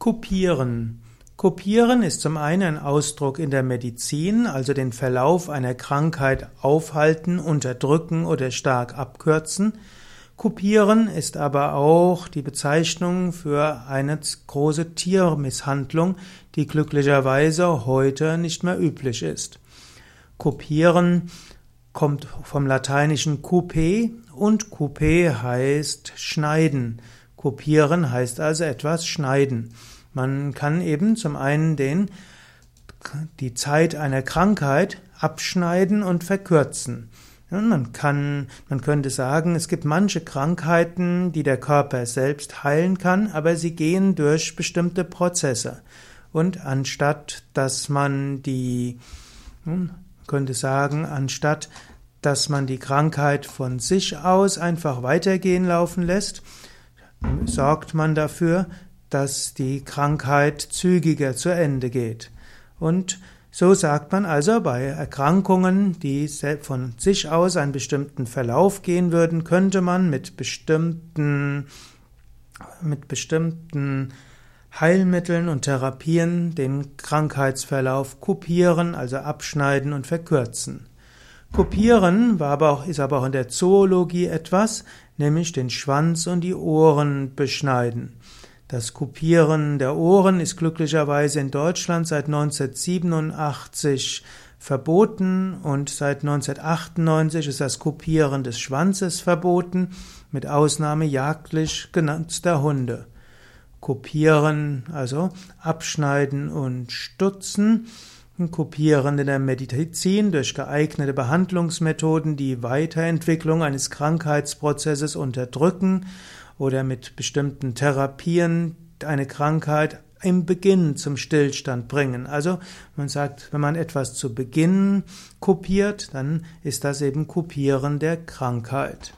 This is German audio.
Kopieren. Kopieren ist zum einen ein Ausdruck in der Medizin, also den Verlauf einer Krankheit aufhalten, unterdrücken oder stark abkürzen. Kopieren ist aber auch die Bezeichnung für eine große Tiermisshandlung, die glücklicherweise heute nicht mehr üblich ist. Kopieren kommt vom lateinischen coupe und coupe heißt schneiden. Kopieren heißt also etwas schneiden. Man kann eben zum einen den, die Zeit einer Krankheit abschneiden und verkürzen. Man kann, man könnte sagen, es gibt manche Krankheiten, die der Körper selbst heilen kann, aber sie gehen durch bestimmte Prozesse. Und anstatt, dass man die, man könnte sagen, anstatt, dass man die Krankheit von sich aus einfach weitergehen laufen lässt, sorgt man dafür, dass die Krankheit zügiger zu Ende geht. Und so sagt man also bei Erkrankungen, die von sich aus einen bestimmten Verlauf gehen würden, könnte man mit bestimmten, mit bestimmten Heilmitteln und Therapien den Krankheitsverlauf kopieren, also abschneiden und verkürzen. Kopieren war aber auch, ist aber auch in der Zoologie etwas, nämlich den Schwanz und die Ohren beschneiden. Das Kopieren der Ohren ist glücklicherweise in Deutschland seit 1987 verboten und seit 1998 ist das Kopieren des Schwanzes verboten, mit Ausnahme jagdlich genutzter Hunde. Kopieren, also abschneiden und stutzen, Kopieren in der Medizin durch geeignete Behandlungsmethoden die Weiterentwicklung eines Krankheitsprozesses unterdrücken oder mit bestimmten Therapien eine Krankheit im Beginn zum Stillstand bringen. Also man sagt, wenn man etwas zu Beginn kopiert, dann ist das eben Kopieren der Krankheit.